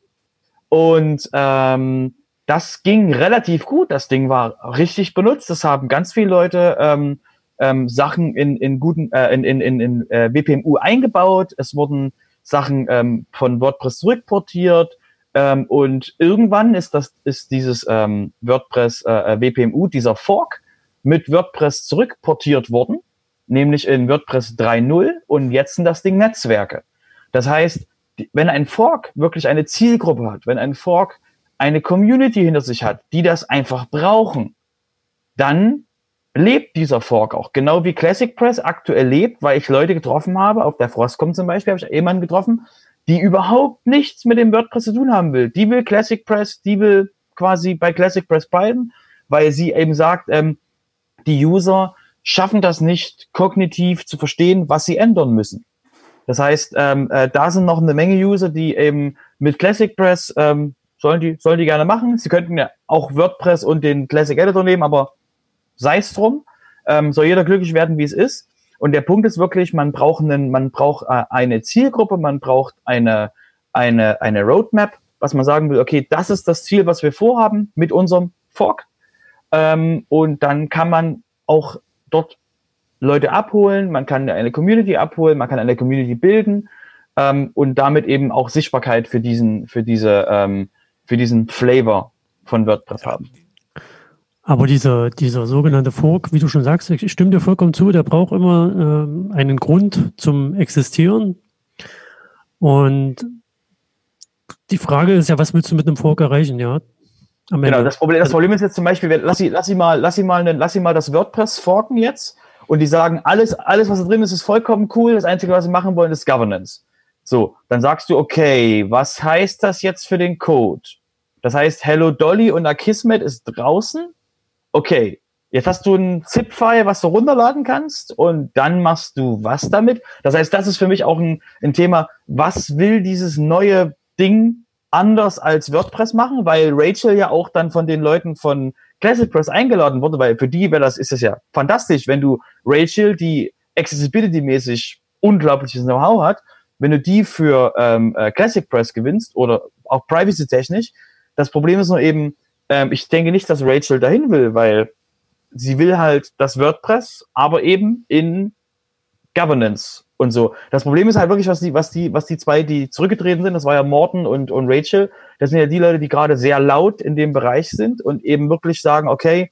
Und ähm, das ging relativ gut. Das Ding war richtig benutzt. Das haben ganz viele Leute ähm, ähm, Sachen in, in guten äh, in, in, in, in äh, WPMU eingebaut. Es wurden Sachen ähm, von WordPress zurückportiert. Ähm, und irgendwann ist das ist dieses ähm, WordPress äh, äh WPMU dieser Fork mit WordPress zurückportiert worden, nämlich in WordPress 3.0 und jetzt sind das Ding Netzwerke. Das heißt, wenn ein Fork wirklich eine Zielgruppe hat, wenn ein Fork eine Community hinter sich hat, die das einfach brauchen, dann lebt dieser Fork auch. Genau wie Classic Press aktuell lebt, weil ich Leute getroffen habe, auf der Frostcom zum Beispiel habe ich jemanden getroffen, die überhaupt nichts mit dem WordPress zu tun haben will. Die will Classic Press, die will quasi bei Classic Press bleiben, weil sie eben sagt, ähm, die User schaffen das nicht kognitiv zu verstehen, was sie ändern müssen. Das heißt, ähm, äh, da sind noch eine Menge User, die eben mit Classic Press ähm, Sollen die, sollen die gerne machen. Sie könnten ja auch WordPress und den Classic Editor nehmen, aber sei es drum. Ähm, soll jeder glücklich werden, wie es ist. Und der Punkt ist wirklich, man braucht einen, man braucht äh, eine Zielgruppe, man braucht eine, eine, eine Roadmap, was man sagen will, okay, das ist das Ziel, was wir vorhaben mit unserem Fork. Ähm, und dann kann man auch dort Leute abholen, man kann eine Community abholen, man kann eine Community bilden ähm, und damit eben auch Sichtbarkeit für diesen, für diese ähm, für diesen Flavor von WordPress haben. Aber dieser, dieser sogenannte Fork, wie du schon sagst, ich stimme dir vollkommen zu, der braucht immer ähm, einen Grund zum Existieren. Und die Frage ist ja, was willst du mit einem Fork erreichen, ja? Genau, das Problem, das Problem ist jetzt zum Beispiel, lass sie, lass mal, lass sie mal, lass sie mal das WordPress forken jetzt und die sagen, alles, alles, was da drin ist, ist vollkommen cool. Das Einzige, was sie machen wollen, ist Governance. So, dann sagst du, okay, was heißt das jetzt für den Code? Das heißt, Hello Dolly und Akismet ist draußen. Okay, jetzt hast du ein ZIP-File, was du runterladen kannst und dann machst du was damit. Das heißt, das ist für mich auch ein, ein Thema, was will dieses neue Ding anders als WordPress machen, weil Rachel ja auch dann von den Leuten von Classic Press eingeladen wurde, weil für die wäre das, ist es ja fantastisch, wenn du Rachel, die Accessibility-mäßig unglaubliches Know-how hat, wenn du die für ähm, äh, Classic Press gewinnst oder auch Privacy-technisch. Das Problem ist nur eben, ähm, ich denke nicht, dass Rachel dahin will, weil sie will halt das WordPress, aber eben in Governance und so. Das Problem ist halt wirklich, was die, was die, was die zwei, die zurückgetreten sind, das war ja Morton und, und Rachel, das sind ja die Leute, die gerade sehr laut in dem Bereich sind und eben wirklich sagen, okay,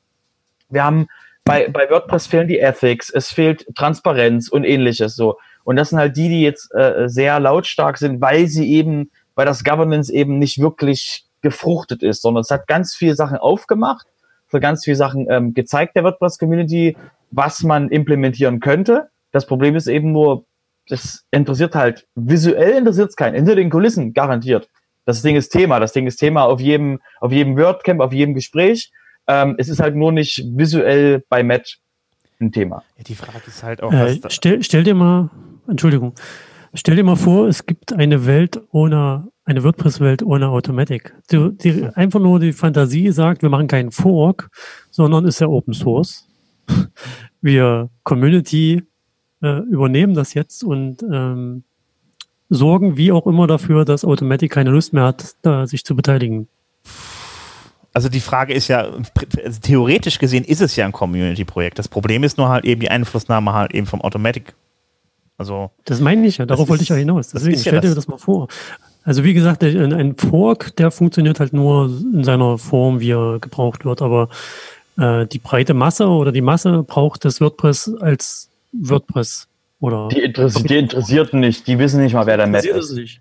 wir haben bei, bei WordPress fehlen die Ethics, es fehlt Transparenz und ähnliches so. Und das sind halt die, die jetzt äh, sehr lautstark sind, weil sie eben, weil das Governance eben nicht wirklich gefruchtet ist, sondern es hat ganz viele Sachen aufgemacht, für ganz viele Sachen ähm, gezeigt der WordPress-Community, was man implementieren könnte. Das Problem ist eben nur, das interessiert halt, visuell interessiert es keinen, hinter den Kulissen garantiert. Das Ding ist Thema, das Ding ist Thema auf jedem, auf jedem WordCamp, auf jedem Gespräch. Ähm, es ist halt nur nicht visuell bei Matt ein Thema. Ja, die Frage ist halt auch. Äh, stell, stell dir mal, Entschuldigung, stell dir mal vor, es gibt eine Welt ohne, eine WordPress-Welt ohne Automatic. Die, die, einfach nur die Fantasie sagt, wir machen keinen Fork, sondern ist ja Open Source. Wir Community äh, übernehmen das jetzt und ähm, sorgen wie auch immer dafür, dass Automatic keine Lust mehr hat, da sich zu beteiligen. Also die Frage ist ja, also theoretisch gesehen ist es ja ein Community-Projekt. Das Problem ist nur halt eben die Einflussnahme halt eben vom Automatic. Also das meine ich ja, darauf wollte ich ja hinaus. Deswegen stell dir das mal vor. Also wie gesagt, ein Fork, der funktioniert halt nur in seiner Form, wie er gebraucht wird, aber äh, die breite Masse oder die Masse braucht das WordPress als WordPress oder. Die, interessiert, die interessierten nicht, die wissen nicht mal, wer der Matt ist. Nicht.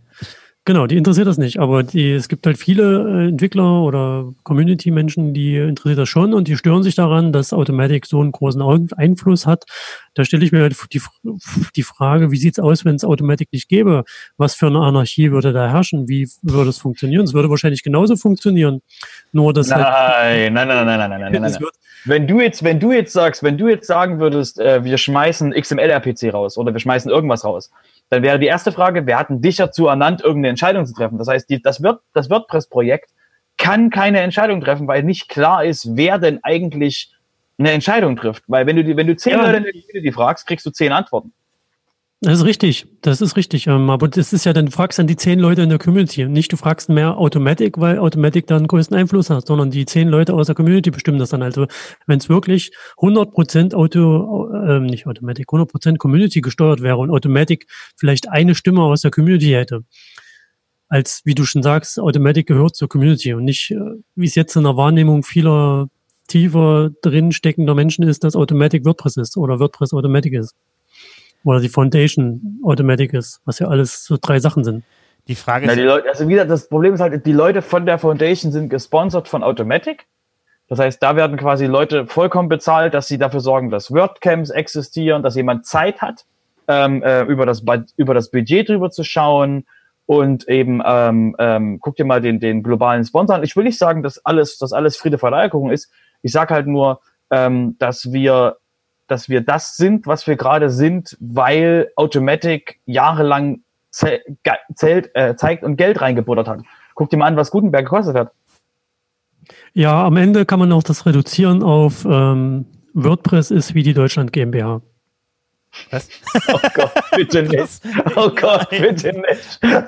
Genau, die interessiert das nicht, aber die, es gibt halt viele äh, Entwickler oder Community-Menschen, die interessiert das schon und die stören sich daran, dass Automatic so einen großen Einfluss hat. Da stelle ich mir halt die, die Frage, wie sieht's aus, wenn es Automatic nicht gäbe? Was für eine Anarchie würde da herrschen? Wie würde es funktionieren? Es würde wahrscheinlich genauso funktionieren. Nur dass nein, halt, nein, nein, nein, nein, nein, nein, nein, nein. nein. Wenn du jetzt, wenn du jetzt sagst, wenn du jetzt sagen würdest, äh, wir schmeißen XML-RPC raus oder wir schmeißen irgendwas raus, dann wäre die erste Frage, wer hat denn dich dazu ernannt, irgendeine Entscheidung zu treffen? Das heißt, die, das, Word, das WordPress-Projekt kann keine Entscheidung treffen, weil nicht klar ist, wer denn eigentlich eine Entscheidung trifft. Weil wenn du, die, wenn du zehn ja. Leute in der Community fragst, kriegst du zehn Antworten. Das ist richtig, das ist richtig. Ähm, aber das ist ja dann, du fragst dann die zehn Leute in der Community. Nicht du fragst mehr Automatic, weil Automatic dann größten Einfluss hat, sondern die zehn Leute aus der Community bestimmen das dann. Also wenn es wirklich 100% Auto, äh, nicht Automatic, 100% Community gesteuert wäre und Automatic vielleicht eine Stimme aus der Community hätte, als, wie du schon sagst, Automatic gehört zur Community und nicht, äh, wie es jetzt in der Wahrnehmung vieler tiefer drin steckender Menschen ist, dass Automatic WordPress ist oder WordPress Automatic ist oder die Foundation Automatic ist, was ja alles so drei Sachen sind. Die Frage ist. Na, die Leute, also wieder, das Problem ist halt, die Leute von der Foundation sind gesponsert von Automatic. Das heißt, da werden quasi Leute vollkommen bezahlt, dass sie dafür sorgen, dass WordCamps existieren, dass jemand Zeit hat, ähm, äh, über, das, über das Budget drüber zu schauen und eben ähm, ähm, guck dir mal den, den globalen Sponsor an. Ich will nicht sagen, dass alles, dass alles Friede der Eierkuchen ist. Ich sage halt nur, ähm, dass wir dass wir das sind, was wir gerade sind, weil Automatic jahrelang zählt, äh, zeigt und Geld reingebuttert hat. Guck dir mal an, was Gutenberg gekostet hat. Ja, am Ende kann man auch das reduzieren auf ähm, WordPress ist wie die Deutschland GmbH. Was? Oh Gott, bitte nicht. Oh Gott, bitte nicht.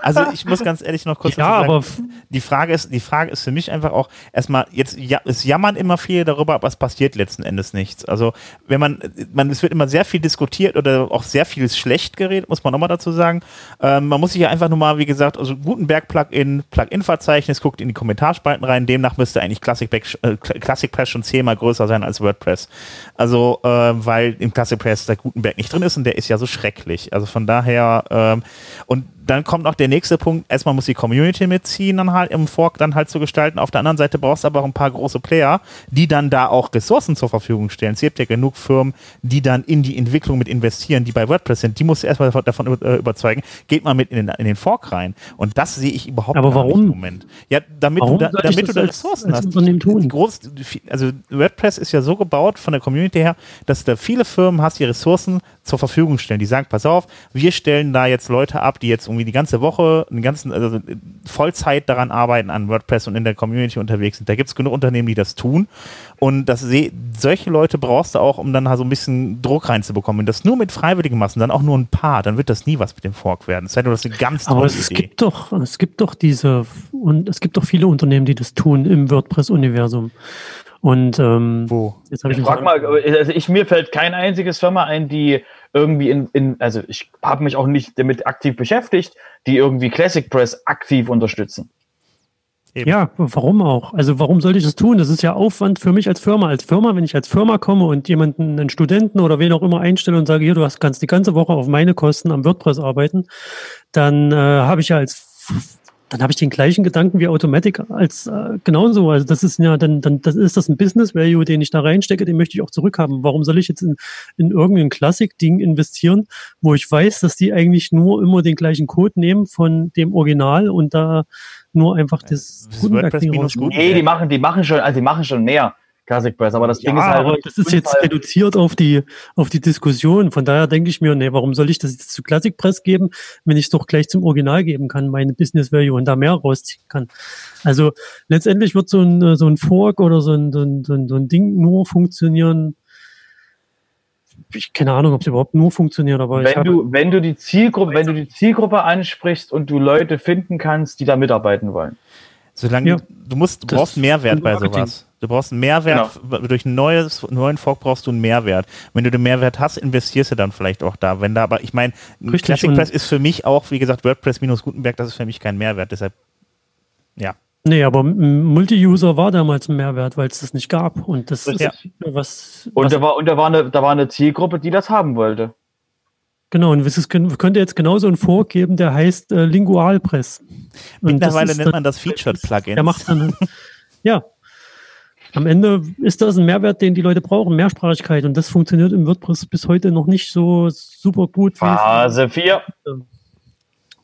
Also ich muss ganz ehrlich noch kurz Ja, aber die Frage ist, die Frage ist für mich einfach auch erstmal jetzt ja, es jammern immer viele darüber, aber es passiert letzten Endes nichts. Also wenn man man es wird immer sehr viel diskutiert oder auch sehr viel schlecht geredet, muss man nochmal dazu sagen. Ähm, man muss sich ja einfach nur mal, wie gesagt, also Gutenberg Plugin, Plugin-Verzeichnis, guckt in die Kommentarspalten rein. Demnach müsste eigentlich Classic, Back, äh, Classic Press schon zehnmal größer sein als WordPress. Also äh, weil im Classic Press der Gutenberg nicht drin ist und der ist ja so schrecklich. Also von daher ähm, und dann kommt noch der nächste Punkt. Erstmal muss die Community mitziehen, dann halt im Fork dann halt zu gestalten. Auf der anderen Seite brauchst du aber auch ein paar große Player, die dann da auch Ressourcen zur Verfügung stellen. Es gibt ja genug Firmen, die dann in die Entwicklung mit investieren, die bei WordPress sind. Die musst du erstmal davon äh, überzeugen. Geht mal mit in den, in den Fork rein. Und das sehe ich überhaupt Aber gar nicht warum? im Moment. Ja, damit Warum du, da, damit du da als- Ressourcen als hast. Unternehmen tun? Groß, also WordPress ist ja so gebaut von der Community her, dass da viele Firmen hast, die Ressourcen zur Verfügung stellen. Die sagen, pass auf, wir stellen da jetzt Leute ab, die jetzt irgendwie die ganze Woche, den ganzen, also Vollzeit daran arbeiten an WordPress und in der Community unterwegs sind. Da gibt es genug Unternehmen, die das tun. Und das solche Leute brauchst du auch, um dann halt so ein bisschen Druck reinzubekommen. Wenn das nur mit Freiwilligen machst und dann auch nur ein paar, dann wird das nie was mit dem Fork werden. Denn, du hast eine ganz Aber tolle es Idee. gibt doch, es gibt doch diese, und es gibt doch viele Unternehmen, die das tun im WordPress-Universum. Und ähm, Wo? jetzt habe ich Ich frag mal, also ich, mir fällt kein einziges Firma ein, die irgendwie in, in also ich habe mich auch nicht damit aktiv beschäftigt, die irgendwie Classic Press aktiv unterstützen. Eben. Ja, warum auch? Also warum sollte ich das tun? Das ist ja Aufwand für mich als Firma. Als Firma, wenn ich als Firma komme und jemanden, einen Studenten oder wen auch immer einstelle und sage, hier, du hast, kannst die ganze Woche auf meine Kosten am WordPress arbeiten, dann äh, habe ich ja als dann habe ich den gleichen Gedanken wie Automatic als äh, genauso. Also das ist ja dann, dann das ist das ein Business Value, den ich da reinstecke, den möchte ich auch zurückhaben. Warum soll ich jetzt in, in irgendein Klassik-Ding investieren, wo ich weiß, dass die eigentlich nur immer den gleichen Code nehmen von dem Original und da nur einfach das Das Gutenberg-Ding WordPress minus? Gutenberg. Nee, die machen, die machen schon, also die machen schon mehr Classic Press, aber das Ding Ja, ist halt. aber das ist jetzt halt- reduziert auf die, auf die Diskussion. Von daher denke ich mir, nee, warum soll ich das jetzt zu Classic Press geben, wenn ich es doch gleich zum Original geben kann, meine Business Value und da mehr rausziehen kann. Also letztendlich wird so ein, so ein Fork oder so ein, so ein, so ein, so ein Ding nur funktionieren. Ich keine Ahnung, ob es überhaupt nur funktioniert, aber ich wenn du, wenn du die Zielgruppe, wenn du die Zielgruppe ansprichst und du Leute finden kannst, die da mitarbeiten wollen. Solange Ja. du musst, du brauchst Mehrwert bei sowas. Du brauchst einen Mehrwert durch einen neues, neuen Fork brauchst du einen Mehrwert. Wenn du den Mehrwert hast, investierst du dann vielleicht auch da. Wenn da, aber ich meine, Classic Press ist für mich auch, wie gesagt, WordPress minus Gutenberg, das ist für mich kein Mehrwert. Deshalb, ja. nee, aber Multi-User war damals ein Mehrwert, weil es das nicht gab und das Richtig. ist was, Und was da war, und da war eine, da war eine Zielgruppe, die das haben wollte. Genau, und es könnt- könnte jetzt genauso einen Fork geben, der heißt äh, Lingualpress. Mittlerweile nennt man das Featured-Plugin. Der macht dann, ja. Am Ende ist das ein Mehrwert, den die Leute brauchen, Mehrsprachigkeit. Und das funktioniert im WordPress bis heute noch nicht so super gut. Phase 4.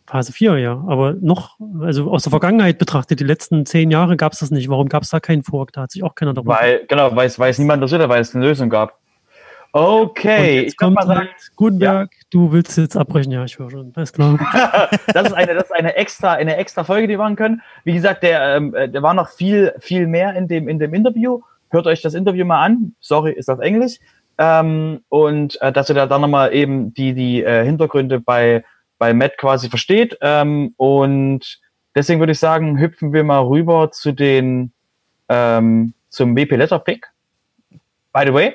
Phase 4, ja. Aber noch, also aus der Vergangenheit betrachtet, die letzten zehn Jahre gab es das nicht. Warum gab es da keinen Fork? Da hat sich auch keiner darum Weil, genau, weil es, niemand interessiert, weil es eine Lösung gab. Okay, ich kommt mal sagen, Gutenberg, du willst jetzt abbrechen, ja, ich höre schon, alles klar. das ist eine, das ist eine extra, eine extra Folge, die wir machen können. Wie gesagt, der, ähm, äh, der war noch viel, viel mehr in dem, in dem Interview. Hört euch das Interview mal an. Sorry, ist auf Englisch. Ähm, und äh, dass ihr da dann nochmal eben die, die äh, Hintergründe bei, bei Matt quasi versteht. Ähm, und deswegen würde ich sagen, hüpfen wir mal rüber zu den, ähm, zum WP Letter Pick. By the way,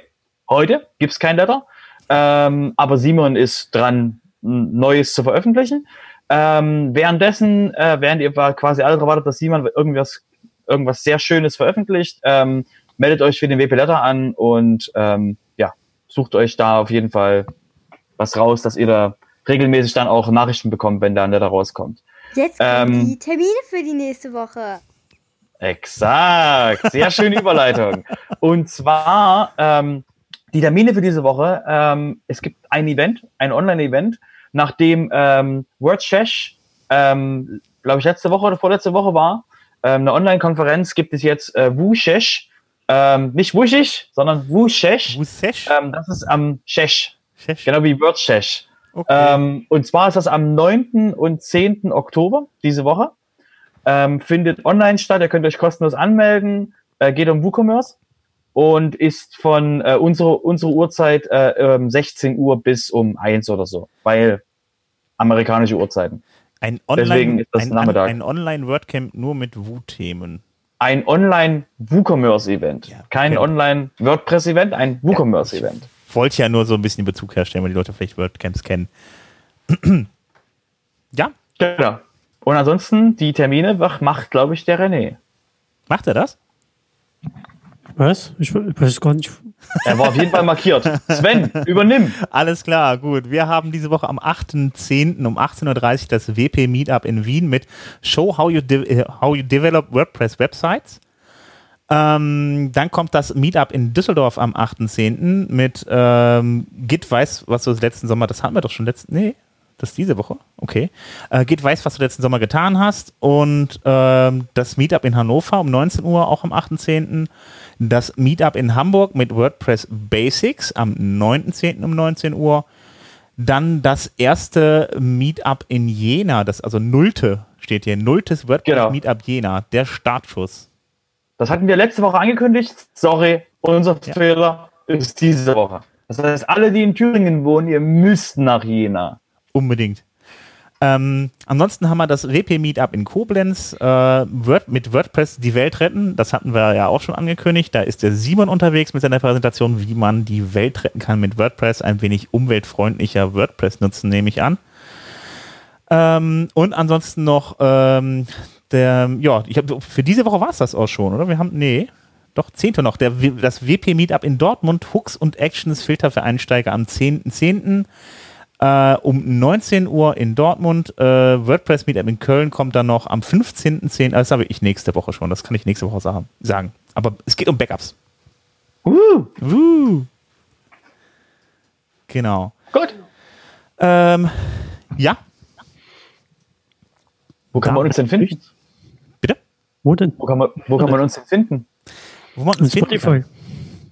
heute gibt's kein Letter. Ähm, aber Simon ist dran, Neues zu veröffentlichen. Ähm, währenddessen, äh, während ihr quasi alle darauf wartet, dass Simon irgendwas, irgendwas sehr Schönes veröffentlicht, ähm, meldet euch für den WP Letter an und ähm, ja, sucht euch da auf jeden Fall was raus, dass ihr da regelmäßig dann auch Nachrichten bekommt, wenn da ein Letter rauskommt. Jetzt kommen Ähm, die Termine für die nächste Woche. Exakt, sehr schöne Überleitung. Und zwar ähm, die Termine für diese Woche. Ähm, es gibt ein Event, ein Online-Event, nachdem ähm, WordShash, ähm, glaube ich, letzte Woche oder vorletzte Woche war, ähm, eine Online-Konferenz, gibt es jetzt äh, WooShash. Ähm, nicht Wushig, sondern WooShash. Wusesh? Ähm, das ist am Shesh, Shesh? genau wie WordShash. Okay. Ähm, und zwar ist das am 9. und 10. Oktober diese Woche. Ähm, findet online statt. Ihr könnt euch kostenlos anmelden. Äh, geht um WooCommerce. Und ist von äh, unsere, unsere Uhrzeit äh, ähm, 16 Uhr bis um 1 oder so, weil amerikanische Uhrzeiten. Ein Deswegen Online, ist das ein, Nachmittag. ein Online-WordCamp nur mit Wut-Themen. Ein Online-WooCommerce-Event. Ja, Kein okay. Online-WordPress-Event, ein WooCommerce-Event. Wollte ja nur so ein bisschen Bezug herstellen, weil die Leute vielleicht WordCamps kennen. ja, Genau. Und ansonsten, die Termine macht, glaube ich, der René. macht er das? Was? Ich, we- ich weiß gar nicht. Er war auf jeden Fall markiert. Sven, übernimm. Alles klar, gut. Wir haben diese Woche am 8.10. um 18.30 Uhr das WP Meetup in Wien mit Show How You, de äh, how you Develop WordPress Websites. Ähm, dann kommt das Meetup in Düsseldorf am 8.10. mit ähm, Git weiß, was du letzten Sommer, das hatten wir doch schon letzten, nee, das ist diese Woche, okay. Äh, Git weiß, was du letzten Sommer getan hast und ähm, das Meetup in Hannover um 19 Uhr, auch am 8.10. Das Meetup in Hamburg mit WordPress Basics am 9.10. um 19 Uhr. Dann das erste Meetup in Jena, das also nullte, steht hier, nulltes WordPress Genau. Meetup Jena, der Startschuss. Das hatten wir letzte Woche angekündigt. Sorry, unser Ja. Fehler ist diese Woche. Das heißt, alle, die in Thüringen wohnen, ihr müsst nach Jena. Unbedingt. Ähm, ansonsten haben wir das WP-Meetup in Koblenz äh, Word, mit WordPress die Welt retten. Das hatten wir ja auch schon angekündigt. Da ist der Simon unterwegs mit seiner Präsentation, wie man die Welt retten kann mit WordPress. Ein wenig umweltfreundlicher WordPress nutzen, nehme ich an. Ähm, und ansonsten noch ähm, der, ja, ich hab, für diese Woche war es das auch schon, oder? Wir haben, nee, doch, 10. noch, der, das WP-Meetup in Dortmund, Hooks und Actions, Filter für Einsteiger am 10.10. Äh, um 19 Uhr in Dortmund. Äh, WordPress Meetup in Köln kommt dann noch am 15.10. Das habe ich nächste Woche schon. Das kann ich nächste Woche sagen. sagen. Aber es geht um Backups. Uh, Uh. Genau. gut. Ähm, ja, Wo kann man uns denn finden? bitte? Wo denn? Wo kann man, wo kann man uns denn finden? Wo man Auf uns finden Spotify. kann.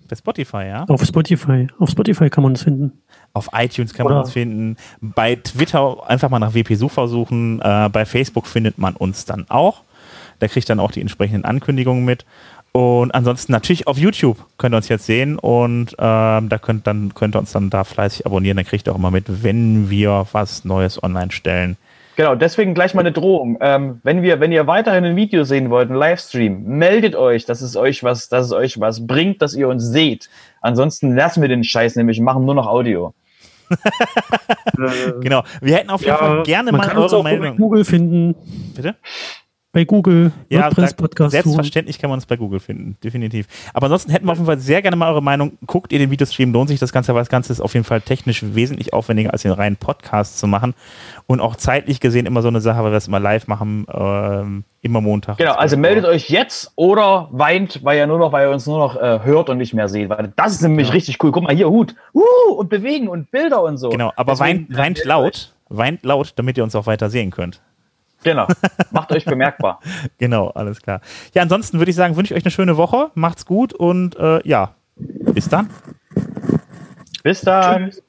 Bei Spotify, ja. Auf Spotify. Auf Spotify kann man es finden. Auf iTunes kann man Oder- uns finden. Bei Twitter einfach mal nach WP Sucher suchen. Äh, bei Facebook findet man uns dann auch. Da kriegt dann auch die entsprechenden Ankündigungen mit. Und ansonsten natürlich auf YouTube könnt ihr uns jetzt sehen und ähm, da könnt, dann, könnt ihr uns dann da fleißig abonnieren. Dann kriegt ihr auch immer mit, wenn wir was Neues online stellen. Genau, deswegen gleich mal eine Drohung. Ähm, wenn wir, wenn ihr weiterhin ein Video sehen wollt, ein Livestream, meldet euch, dass es euch was, dass es euch was bringt, dass ihr uns seht. Ansonsten lassen wir den Scheiß nämlich machen nur noch Audio. Genau. Wir hätten auf jeden Fall gerne mal eure Meinung. Google finden. Bitte? Bei Google. Ja, WordPress Podcast. selbstverständlich kann man uns bei Google finden, definitiv. Aber ansonsten hätten wir auf jeden Fall sehr gerne mal eure Meinung. Guckt ihr den Videostream, lohnt sich das Ganze, weil das Ganze ist auf jeden Fall technisch wesentlich aufwendiger als den reinen Podcast zu machen. Und auch zeitlich gesehen immer so eine Sache, weil wir das immer live machen, ähm, immer Montag. Genau, also meldet euch jetzt oder weint, weil ihr nur noch, weil ihr uns nur noch äh, hört und nicht mehr seht. Weil das ist nämlich Ja. richtig cool. Guck mal hier, Hut. Uh, und bewegen und Bilder und so. Genau, aber Deswegen weint, weint laut, weint laut, damit ihr uns auch weiter sehen könnt. Genau. Macht euch bemerkbar. Genau, alles klar. Ja, ansonsten würde ich sagen, wünsche ich euch eine schöne Woche, macht's gut und äh, ja, bis dann. Bis dann. Tschüss.